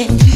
it.